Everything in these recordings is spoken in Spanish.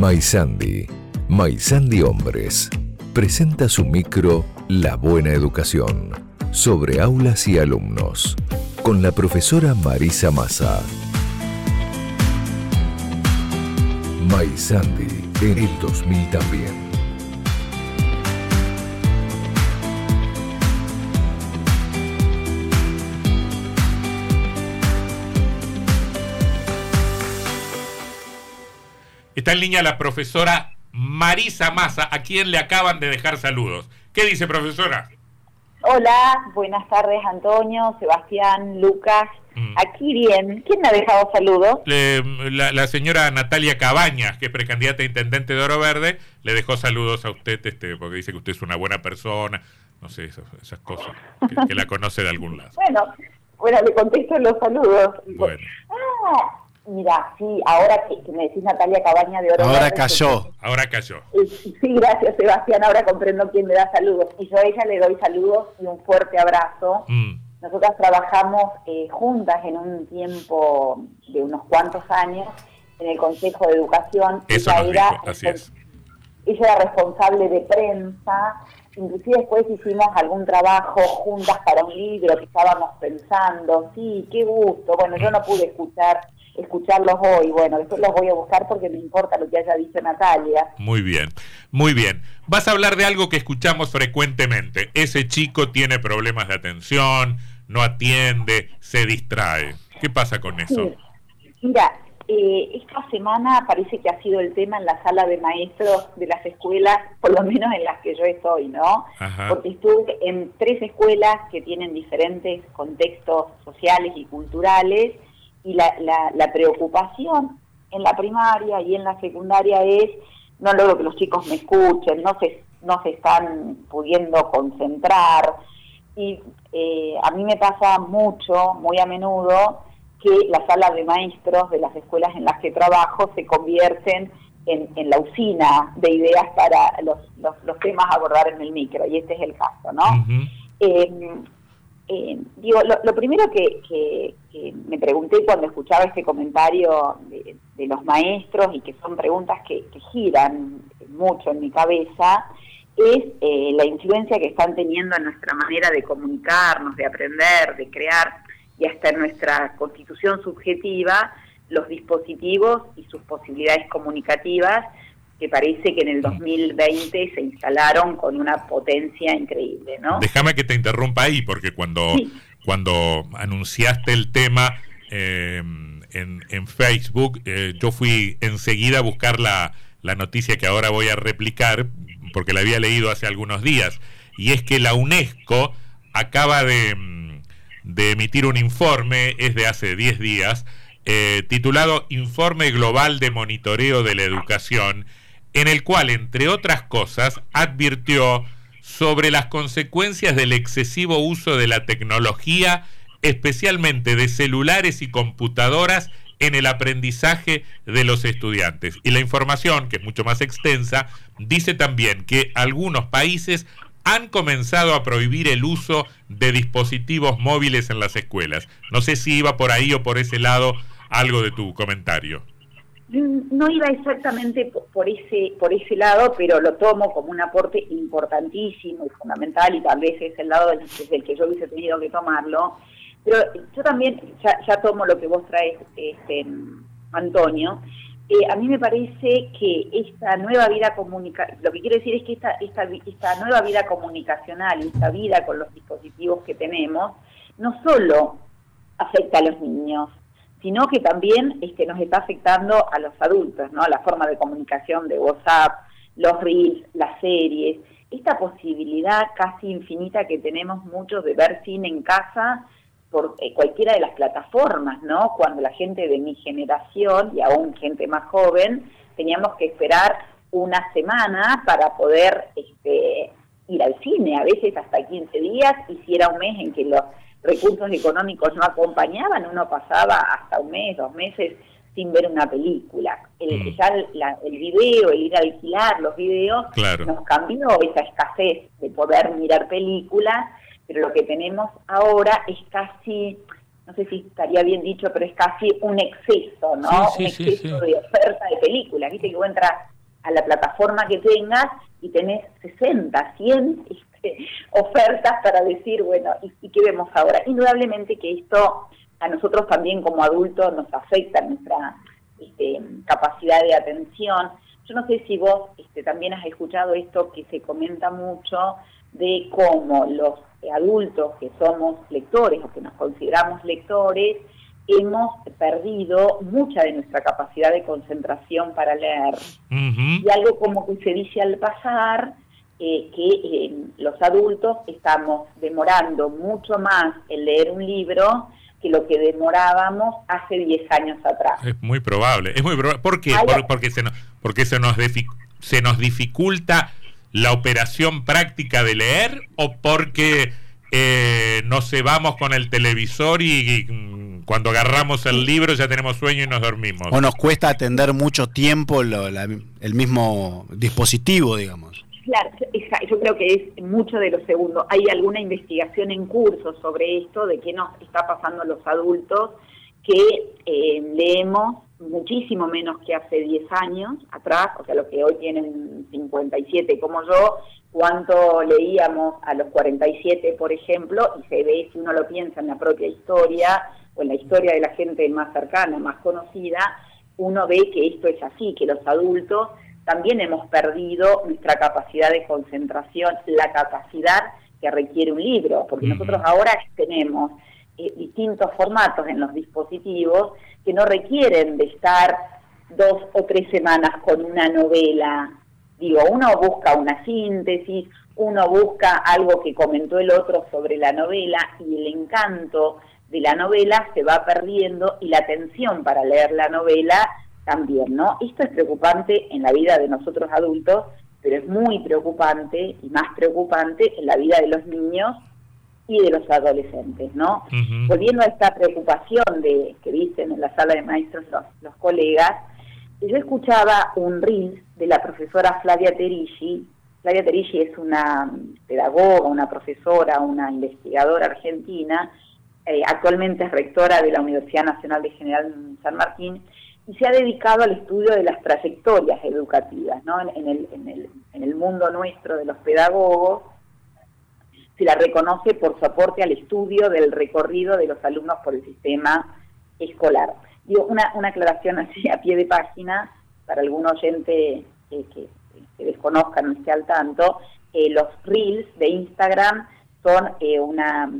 Maisandi, Maisandi Hombres, presenta su micro La Buena Educación sobre aulas y alumnos, con la profesora Marisa Massa. Maisandi en el 2000 también. Está en línea la profesora Marisa Massa, a quien le acaban de dejar saludos. ¿Qué dice, profesora? Hola, buenas tardes, Antonio, Sebastián, Lucas. Mm. Aquí bien. ¿Quién me ha dejado saludos? la, señora Natalia Cabañas, que es precandidata a intendente de Oro Verde, le dejó saludos a usted este, porque dice que usted es una buena persona, no sé, esas, cosas, que, la conoce de algún lado. Bueno, bueno, le contesto los saludos. Bueno. Ah, Mira, sí, ahora que, me decís Natalia Cabaña de Oro. Ahora cayó, ahora cayó. Sí, gracias Sebastián, ahora comprendo quién me da saludos. Y yo a ella le doy saludos y un fuerte abrazo. Mm. Nosotras trabajamos eh, juntas en un tiempo de unos cuantos años en el Consejo de Educación. Eso ella, era, así es. ella era responsable de prensa, inclusive después hicimos algún trabajo juntas para un libro que estábamos pensando. Sí, qué gusto. Bueno, yo no pude escuchar escucharlos hoy. Bueno, después los voy a buscar porque me importa lo que haya dicho Natalia. Muy bien, muy bien. Vas a hablar de algo que escuchamos frecuentemente. Ese chico tiene problemas de atención, no atiende, se distrae. ¿Qué pasa con eso? Mira, eh, esta semana parece que ha sido el tema en la sala de maestros de las escuelas, por lo menos en las que yo estoy, ¿no? Porque estuve en tres escuelas que tienen diferentes contextos sociales y culturales y la, la, preocupación en la primaria y en la secundaria es no logro que los chicos me escuchen, no se, no se están pudiendo concentrar. Y eh, a mí me pasa mucho, muy a menudo, que las salas de maestros de las escuelas en las que trabajo se convierten en, en la usina de ideas para los, los, temas a abordar en el micro, y este es el caso, ¿no? Eh, digo, lo, primero que, me pregunté cuando escuchaba este comentario de, los maestros y que son preguntas que, giran mucho en mi cabeza, es eh, la influencia que están teniendo en nuestra manera de comunicarnos, de aprender, de crear y hasta en nuestra constitución subjetiva los dispositivos y sus posibilidades comunicativas que parece que en el 2020 se instalaron con una potencia increíble, ¿no? Déjame que te interrumpa ahí, porque cuando, cuando anunciaste el tema eh, en, Facebook, eh, yo fui enseguida a buscar la, la noticia que ahora voy a replicar, porque la había leído hace algunos días, y es que la UNESCO acaba de, de emitir un informe, es de hace 10 días, eh, titulado Informe Global de Monitoreo de la Educación, en el cual, entre otras cosas, advirtió sobre las consecuencias del excesivo uso de la tecnología, especialmente de celulares y computadoras, en el aprendizaje de los estudiantes. Y la información, que es mucho más extensa, dice también que algunos países han comenzado a prohibir el uso de dispositivos móviles en las escuelas. No sé si iba por ahí o por ese lado algo de tu comentario. No iba exactamente por ese, por ese lado, pero lo tomo como un aporte importantísimo y fundamental, y tal vez es el lado desde el que yo hubiese tenido que tomarlo. Pero yo también ya, tomo lo que vos traes, este, Antonio. Eh, a mí me parece que esta nueva vida comunicacional, lo que quiero decir es que esta, esta, esta nueva vida comunicacional, esta vida con los dispositivos que tenemos, no solo afecta a los niños, sino que también este, nos está afectando a los adultos, ¿no? La forma de comunicación de WhatsApp, los reels, las series, esta posibilidad casi infinita que tenemos muchos de ver cine en casa por eh, cualquiera de las plataformas, ¿no? Cuando la gente de mi generación y aún gente más joven teníamos que esperar una semana para poder este, ir al cine, a veces hasta 15 días, y si era un mes en que los recursos económicos no acompañaban, uno pasaba hasta un mes, dos meses sin ver una película. El, mm. Ya el, video, el ir a alquilar los videos, nos cambió esa escasez de poder mirar películas, pero lo que tenemos ahora es casi, no sé si estaría bien dicho, pero es casi un exceso, ¿no? un exceso de oferta de películas. Viste que vos entras a la plataforma que tengas y tenés 60, 100 este, ofertas para decir, bueno, ¿y, qué vemos ahora? Indudablemente que esto a nosotros también como adultos nos afecta nuestra este, capacidad de atención. Yo no sé si vos este, también has escuchado esto que se comenta mucho de cómo los adultos que somos lectores o que nos consideramos lectores, hemos perdido mucha de nuestra capacidad de concentración para leer. Y algo como que se dice al pasar, eh, que eh, los adultos estamos demorando mucho más en leer un libro que lo que demorábamos hace 10 años atrás. Es muy probable, es muy probable. ¿Por qué? porque se nos, porque se nos, se nos dificulta la operación práctica de leer o porque eh, nos cebamos con el televisor y, mm, cuando agarramos el libro ya tenemos sueño y nos dormimos. O nos cuesta atender mucho tiempo el mismo dispositivo, digamos. Claro, yo creo que es mucho de lo segundo. Hay alguna investigación en curso sobre esto, de qué nos está pasando a los adultos, que eh, leemos muchísimo menos que hace 10 años atrás, o sea, los que hoy tienen 57 como yo, cuánto leíamos a los 47, por ejemplo, y se ve, si uno lo piensa en la propia historia o en la historia de la gente más cercana, más conocida, uno ve que esto es así, que los adultos también hemos perdido nuestra capacidad de concentración, la capacidad que requiere un libro, porque nosotros ahora tenemos eh, distintos formatos en los dispositivos que no requieren de estar dos o tres semanas con una novela Digo, uno busca una síntesis, uno busca algo que comentó el otro sobre la novela y el encanto de la novela se va perdiendo y la atención para leer la novela también, ¿no? Esto es preocupante en la vida de nosotros adultos, pero es muy preocupante y más preocupante en la vida de los niños y de los adolescentes, ¿no? Volviendo a esta preocupación de que dicen en la sala de maestros los, los colegas, yo escuchaba un reel de la profesora Flavia Terigi. Flavia Terigi es una pedagoga, una profesora, una investigadora argentina, eh, actualmente es rectora de la Universidad Nacional de General San Martín y se ha dedicado al estudio de las trayectorias educativas ¿no? en, el, en, el, en el mundo nuestro de los pedagogos. Se la reconoce por su aporte al estudio del recorrido de los alumnos por el sistema escolar. Una, una aclaración así a pie de página para algún oyente que, desconozca, no esté al tanto, eh, los reels de Instagram son eh, una,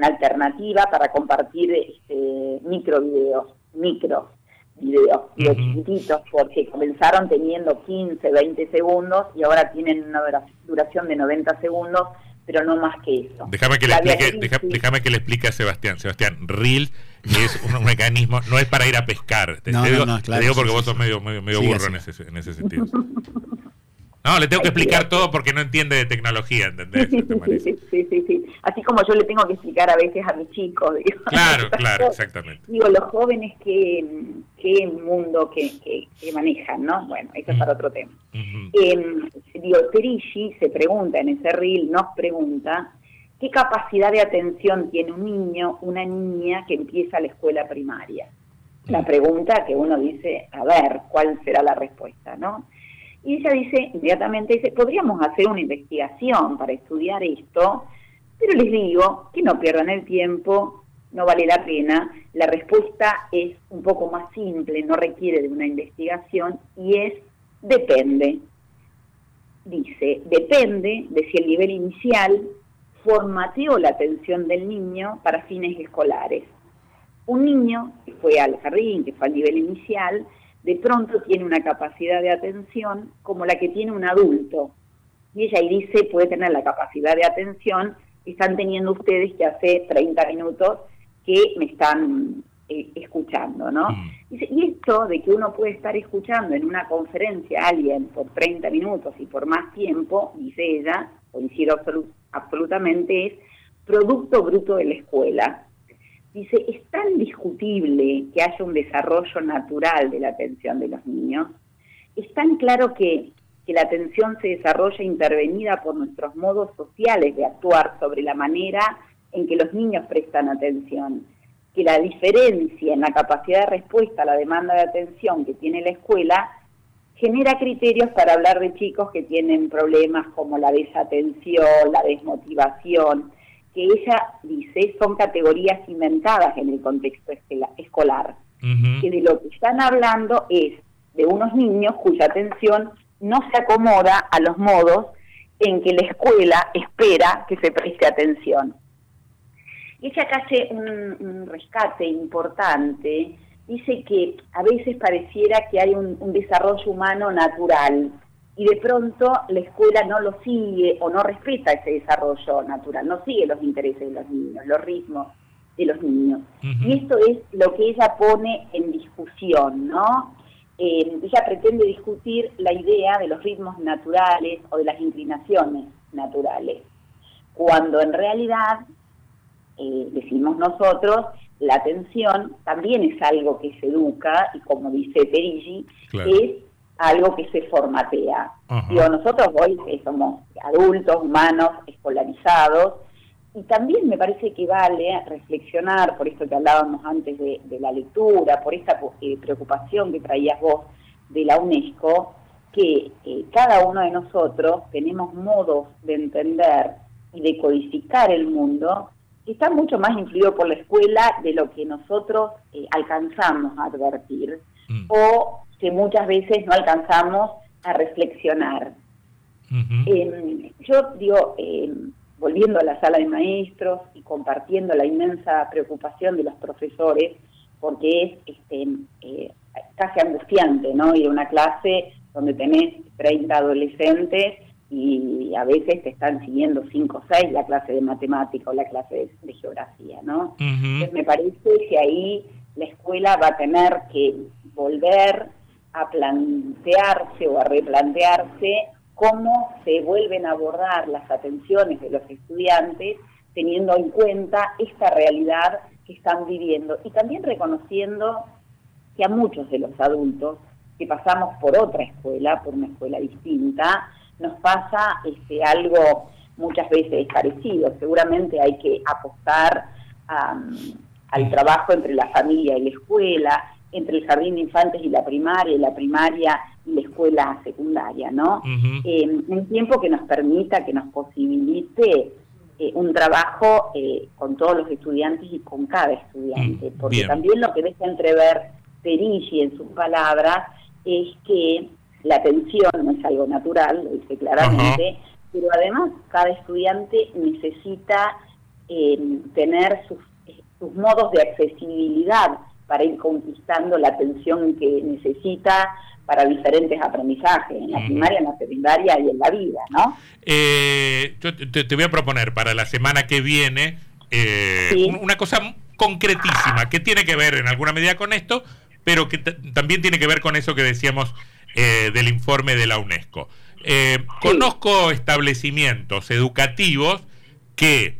alternativa para compartir este, micro videos, micro videos, chiquititos, porque comenzaron teniendo 15, 20 segundos y ahora tienen una duración de 90 segundos, pero no más que eso. Déjame que, le explique, déjame que le explique a Sebastián. Sebastián, Reels es un, mecanismo, no es para ir a pescar. Te, digo, porque vos sos medio, medio, burro En, ese, en ese sentido. No, le tengo que explicar todo porque no entiende de tecnología, ¿entendés? Sí, sí, sí, sí, Así como yo le tengo que explicar a veces a mis chicos. Claro, claro, exactamente. Digo, los jóvenes, ¿qué, qué mundo que, que, manejan, no? Bueno, eso es para otro tema. eh, digo, Terigi se pregunta en ese reel, nos pregunta ¿Qué capacidad de atención tiene un niño, una niña que empieza la escuela primaria? La pregunta que uno dice, a ver, ¿cuál será la respuesta, no? Y ella dice, inmediatamente dice, podríamos hacer una investigación para estudiar esto, pero les digo que no pierdan el tiempo, no vale la pena. La respuesta es un poco más simple, no requiere de una investigación y es depende. Dice, depende de si el nivel inicial formateó la atención del niño para fines escolares. Un niño que fue al jardín, que fue al nivel inicial, de pronto tiene una capacidad de atención como la que tiene un adulto. Y ella ahí dice, puede tener la capacidad de atención que están teniendo ustedes que hace 30 minutos que me están eh, escuchando, ¿no? Mm. y esto de que uno puede estar escuchando en una conferencia a alguien por 30 minutos y por más tiempo, dice ella, coincido absolutamente, absolutamente es Producto Bruto de la Escuela. Dice, es tan discutible que haya un desarrollo natural de la atención de los niños, es tan claro que, que la atención se desarrolla intervenida por nuestros modos sociales de actuar sobre la manera en que los niños prestan atención, que la diferencia en la capacidad de respuesta a la demanda de atención que tiene la escuela genera criterios para hablar de chicos que tienen problemas como la desatención, la desmotivación, que ella dice son categorías inventadas en el contexto escolar, que de lo que están hablando es de unos niños cuya atención no se acomoda a los modos en que la escuela espera que se preste atención. Ella acá hace un, rescate importante, dice que a veces pareciera que hay un, un desarrollo humano natural y de pronto la escuela no lo sigue o no respeta ese desarrollo natural, no sigue los intereses de los niños, los ritmos de los niños. Y esto es lo que ella pone en discusión, ¿no? Eh, ella pretende discutir la idea de los ritmos naturales o de las inclinaciones naturales, cuando en realidad, eh, decimos nosotros, la atención también es algo que se educa y como dice Perigi, es algo que se formatea. Digo, nosotros hoy somos adultos, humanos, escolarizados, y también me parece que vale reflexionar, por esto que hablábamos antes de, la lectura, por esta eh, preocupación que traías vos de la UNESCO, que eh, cada uno de nosotros tenemos modos de entender y de codificar el mundo que están mucho más influidos por la escuela de lo que nosotros eh, alcanzamos a advertir. Mm. O que muchas veces no alcanzamos a reflexionar. Em, yo digo, em, volviendo a la sala de maestros y compartiendo la inmensa preocupación de los profesores, porque es este, eh, casi angustiante, ¿no? Ir a una clase donde tenés 30 adolescentes y a veces te están siguiendo 5 o 6 la clase de matemática o la clase de, geografía, ¿no? Entonces me parece que ahí la escuela va a tener que volver a plantearse o a replantearse cómo se vuelven a abordar las atenciones de los estudiantes teniendo en cuenta esta realidad que están viviendo y también reconociendo que a muchos de los adultos que pasamos por otra escuela, por una escuela distinta, nos pasa este, algo muchas veces parecido. Seguramente hay que apostar al trabajo entre la familia y la escuela, entre el jardín de infantes y la primaria, y la primaria y la escuela secundaria, ¿no? Eh, un tiempo que nos permita, que nos posibilite eh, un trabajo eh, con todos los estudiantes y con cada estudiante, mm, porque también lo que deja entrever Perigi en sus palabras es que la atención no es algo natural, lo dice claramente, pero además cada estudiante necesita tener sus, sus modos de accesibilidad para ir conquistando la atención que necesita para diferentes aprendizajes, en la primaria, en la secundaria y en la vida, ¿no? Eh, yo te, voy a proponer para la semana que viene eh, una cosa concretísima que tiene que ver en alguna medida con esto, pero que también tiene que ver con eso que decíamos eh, del informe de la UNESCO. Conozco establecimientos educativos que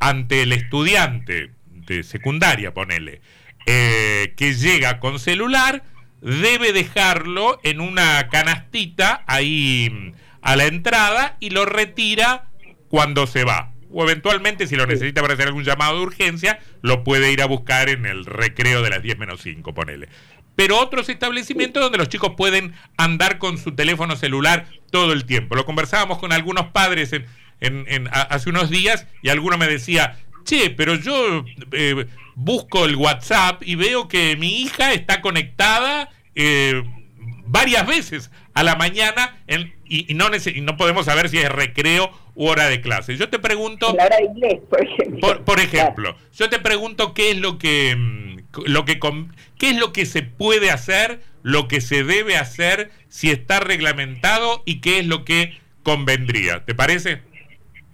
ante el estudiante de secundaria, ponele, eh, que llega con celular debe dejarlo en una canastita ahí mm, a la entrada y lo retira cuando se va. O eventualmente, si lo necesita para hacer algún llamado de urgencia, lo puede ir a buscar en el recreo de las 10 menos 5, ponele. Pero otros establecimientos donde los chicos pueden andar con su teléfono celular todo el tiempo. Lo conversábamos con algunos padres en, en, hace unos días y alguno me decía, che, pero yo eh, busco el WhatsApp y veo que mi hija está conectada eh, varias veces a la mañana y, no no podemos saber si es recreo u hora de clase. Yo te pregunto... La hora de inglés, por ejemplo. Por, ejemplo, yo te pregunto qué es lo que... Mm, lo que qué es lo que se puede hacer, lo que se debe hacer, si está reglamentado y qué es lo que convendría. ¿Te parece?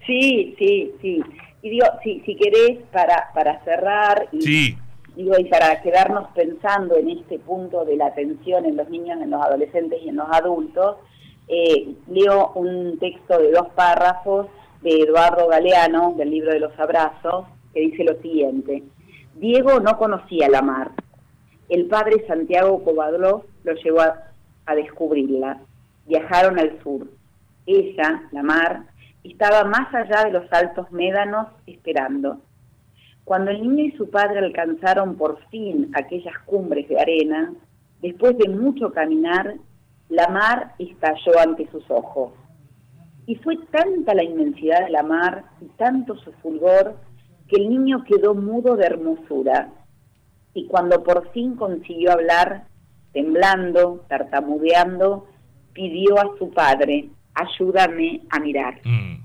Sí, sí, sí. Y digo, si, si querés, para, para cerrar y, digo, y para quedarnos pensando en este punto de la atención en los niños, en los adolescentes y en los adultos, eh, leo un texto de dos párrafos de Eduardo Galeano, del libro de los abrazos, que dice lo siguiente. Diego no conocía la mar. El padre Santiago Covadló lo llevó a, a descubrirla. Viajaron al sur. Ella, la mar, estaba más allá de los altos médanos esperando. Cuando el niño y su padre alcanzaron por fin aquellas cumbres de arena, después de mucho caminar, la mar estalló ante sus ojos. Y fue tanta la inmensidad de la mar y tanto su fulgor que el niño quedó mudo de hermosura. Y cuando por fin consiguió hablar, temblando, tartamudeando, pidió a su padre, ayúdame a mirar. Mm,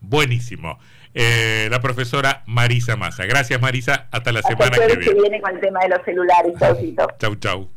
buenísimo. Eh, la profesora Marisa Massa. Gracias Marisa, hasta la semana que viene. que viene con el tema de los celulares. Chau, chau. chau.